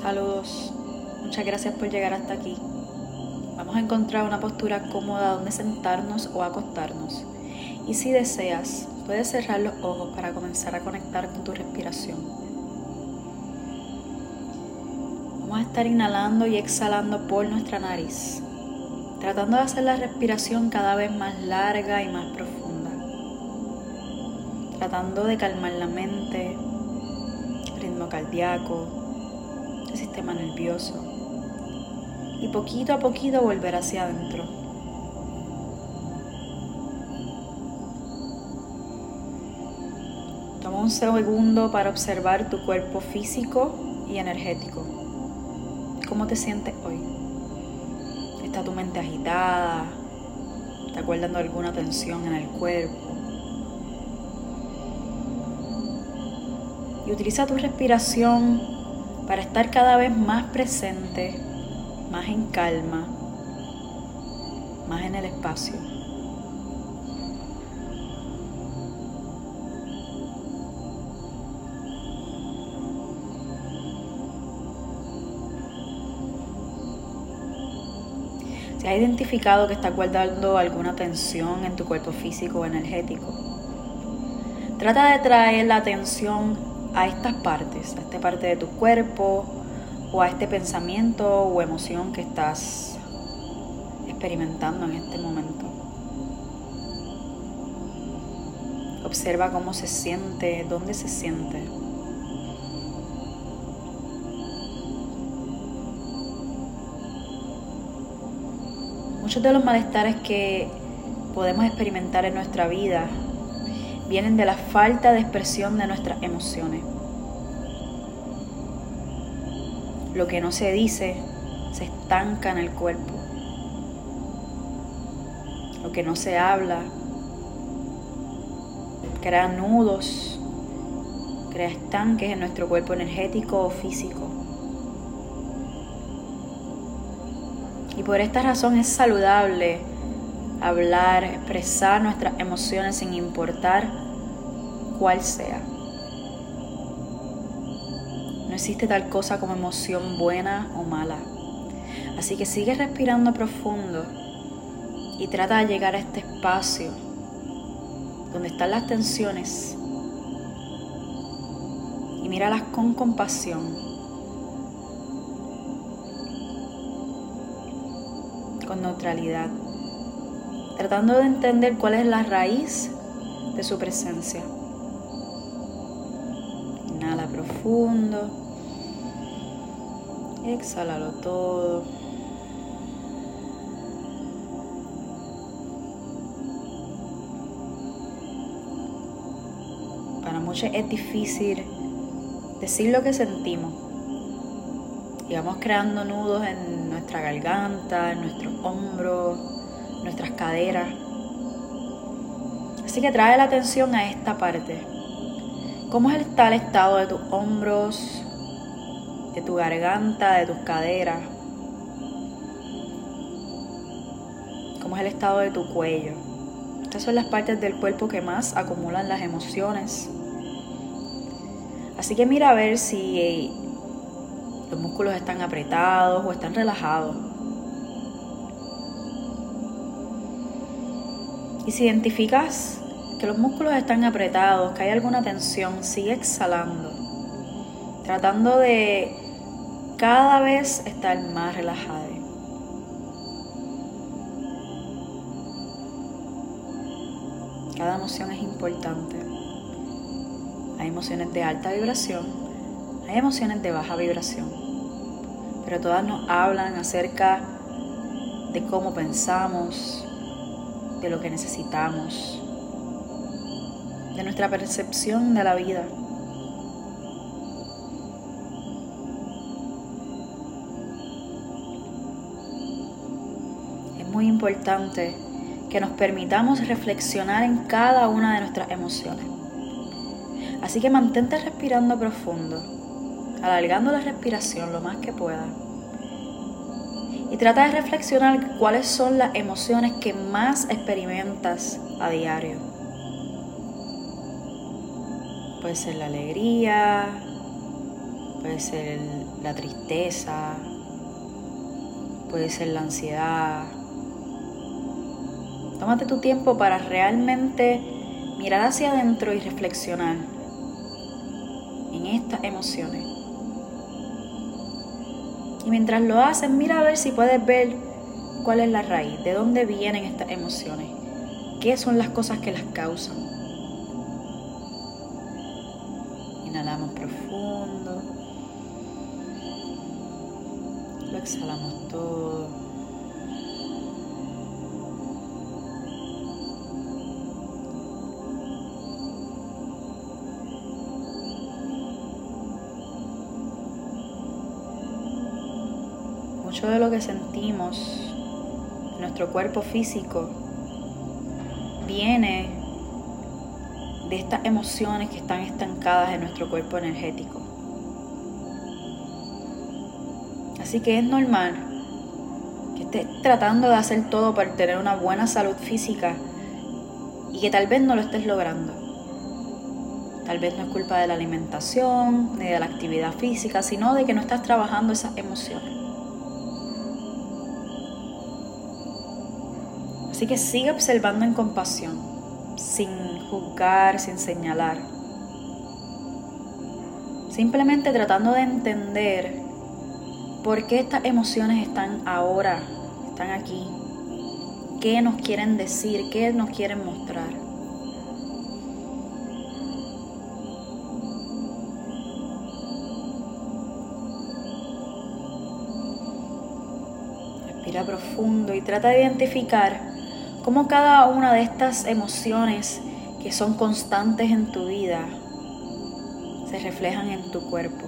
Saludos, muchas gracias por llegar hasta aquí. Vamos a encontrar una postura cómoda donde sentarnos o acostarnos. Y si deseas, puedes cerrar los ojos para comenzar a conectar con tu respiración. Vamos a estar inhalando y exhalando por nuestra nariz, tratando de hacer la respiración cada vez más larga y más profunda, tratando de calmar la mente, ritmo cardíaco, el sistema nervioso y poquito a poquito volver hacia adentro. Toma un segundo para observar tu cuerpo físico y energético. ¿Cómo te sientes hoy? ¿Está tu mente agitada? ¿Te acuerdas de alguna tensión en el cuerpo? Y utiliza tu respiración para estar cada vez más presente, más en calma, más en el espacio. Si has identificado que estás guardando alguna tensión en tu cuerpo físico o energético, trata de traer la atención a estas partes, a esta parte de tu cuerpo o a este pensamiento o emoción que estás experimentando en este momento. Observa cómo se siente, dónde se siente. Muchos de los malestares que podemos experimentar en nuestra vida vienen de la falta de expresión de nuestras emociones. Lo que no se dice se estanca en el cuerpo. Lo que no se habla crea nudos, crea estanques en nuestro cuerpo energético o físico. Y por esta razón es saludable hablar, expresar nuestras emociones sin importar cuál sea. No existe tal cosa como emoción buena o mala. Así que sigue respirando profundo y trata de llegar a este espacio donde están las tensiones y míralas con compasión. con neutralidad, tratando de entender cuál es la raíz de su presencia. Inhala profundo, exhalalo todo. Para muchos es difícil decir lo que sentimos y vamos creando nudos en nuestra garganta, en nuestros hombros, nuestras caderas. Así que trae la atención a esta parte. ¿Cómo está el estado de tus hombros, de tu garganta, de tus caderas? ¿Cómo es el estado de tu cuello? Estas son las partes del cuerpo que más acumulan las emociones. Así que mira a ver si los músculos están apretados o están relajados. Y si identificas que los músculos están apretados, que hay alguna tensión, sigue exhalando, tratando de cada vez estar más relajado. Cada emoción es importante. Hay emociones de alta vibración, hay emociones de baja vibración, pero todas nos hablan acerca de cómo pensamos, de lo que necesitamos, de nuestra percepción de la vida. Es muy importante que nos permitamos reflexionar en cada una de nuestras emociones. Así que mantente respirando profundo, alargando la respiración lo más que pueda. Trata de reflexionar cuáles son las emociones que más experimentas a diario. Puede ser la alegría, puede ser la tristeza, puede ser la ansiedad. Tómate tu tiempo para realmente mirar hacia adentro y reflexionar en estas emociones. Y mientras lo haces, mira a ver si puedes ver cuál es la raíz, de dónde vienen estas emociones, qué son las cosas que las causan. Inhalamos profundo. Lo exhalamos todo. Mucho de lo que sentimos en nuestro cuerpo físico viene de estas emociones que están estancadas en nuestro cuerpo energético. Así que es normal que estés tratando de hacer todo para tener una buena salud física y que tal vez no lo estés logrando. Tal vez no es culpa de la alimentación ni de la actividad física, sino de que no estás trabajando esas emociones. Así que sigue observando en compasión, sin juzgar, sin señalar. Simplemente tratando de entender por qué estas emociones están ahora, están aquí. ¿Qué nos quieren decir? ¿Qué nos quieren mostrar? Respira profundo y trata de identificar cómo cada una de estas emociones que son constantes en tu vida se reflejan en tu cuerpo.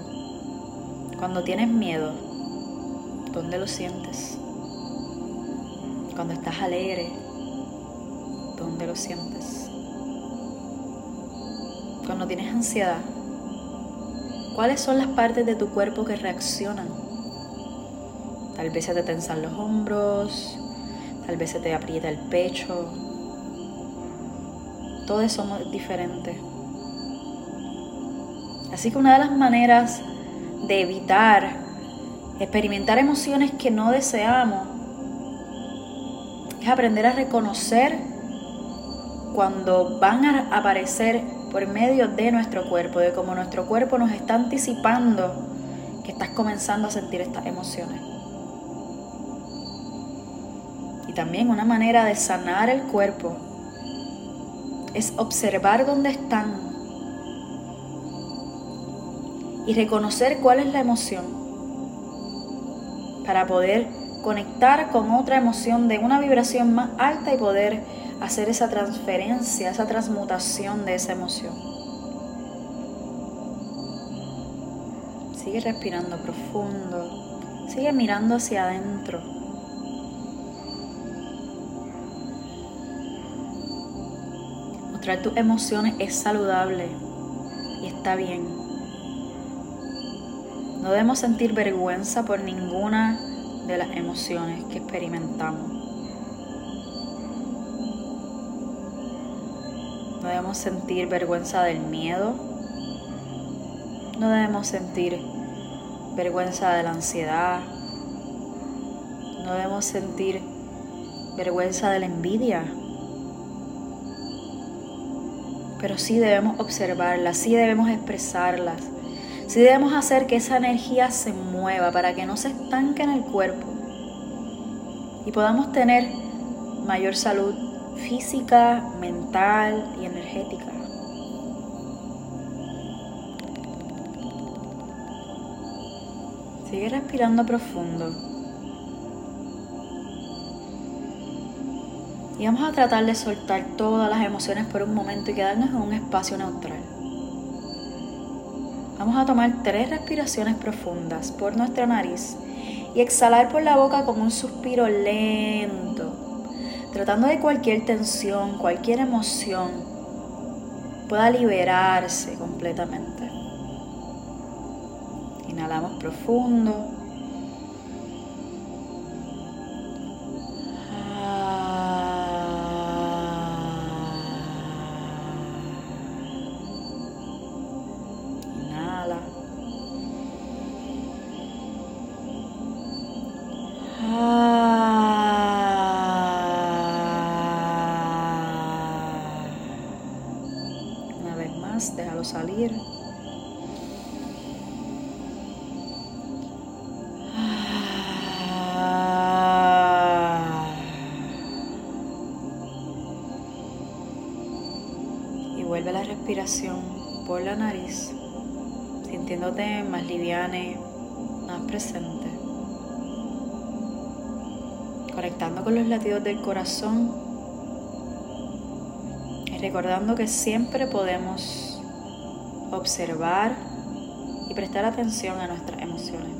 Cuando tienes miedo, ¿dónde lo sientes? Cuando estás alegre, ¿dónde lo sientes? Cuando tienes ansiedad, ¿cuáles son las partes de tu cuerpo que reaccionan? Tal vez se te tensan los hombros, tal vez se te aprieta el pecho. Todos somos diferentes. Así que una de las maneras de evitar experimentar emociones que no deseamos es aprender a reconocer cuando van a aparecer por medio de nuestro cuerpo, de cómo nuestro cuerpo nos está anticipando que estás comenzando a sentir estas emociones. Y también una manera de sanar el cuerpo es observar dónde están y reconocer cuál es la emoción para poder conectar con otra emoción de una vibración más alta y poder hacer esa transferencia, esa transmutación de esa emoción. Sigue respirando profundo, sigue mirando hacia adentro. Mostrar tus emociones es saludable y está bien. No debemos sentir vergüenza por ninguna de las emociones que experimentamos. No debemos sentir vergüenza del miedo. No debemos sentir vergüenza de la ansiedad. No debemos sentir vergüenza de la envidia pero sí debemos observarlas, sí debemos expresarlas, sí debemos hacer que esa energía se mueva para que no se estanque en el cuerpo y podamos tener mayor salud física, mental y energética. Sigue respirando profundo. Y vamos a tratar de soltar todas las emociones por un momento y quedarnos en un espacio neutral. Vamos a tomar tres respiraciones profundas por nuestra nariz y exhalar por la boca con un suspiro lento, tratando de cualquier tensión, cualquier emoción pueda liberarse completamente. Inhalamos profundo. Salir. Y vuelve la respiración por la nariz, sintiéndote más liviane, más presente. Conectando con los latidos del corazón y recordando que siempre podemos observar y prestar atención a nuestras emociones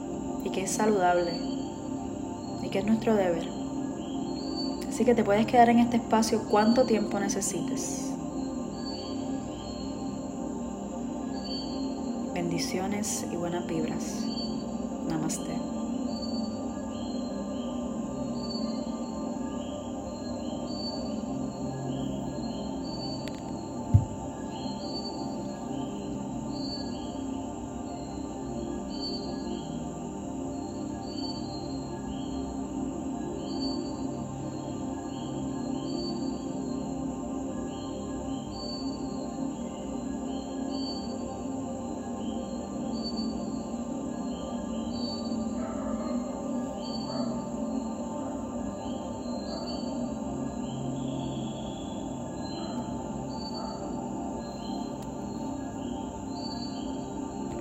y que es saludable y que es nuestro deber. Así que te puedes quedar en este espacio cuanto tiempo necesites. Bendiciones y buenas vibras. Namaste.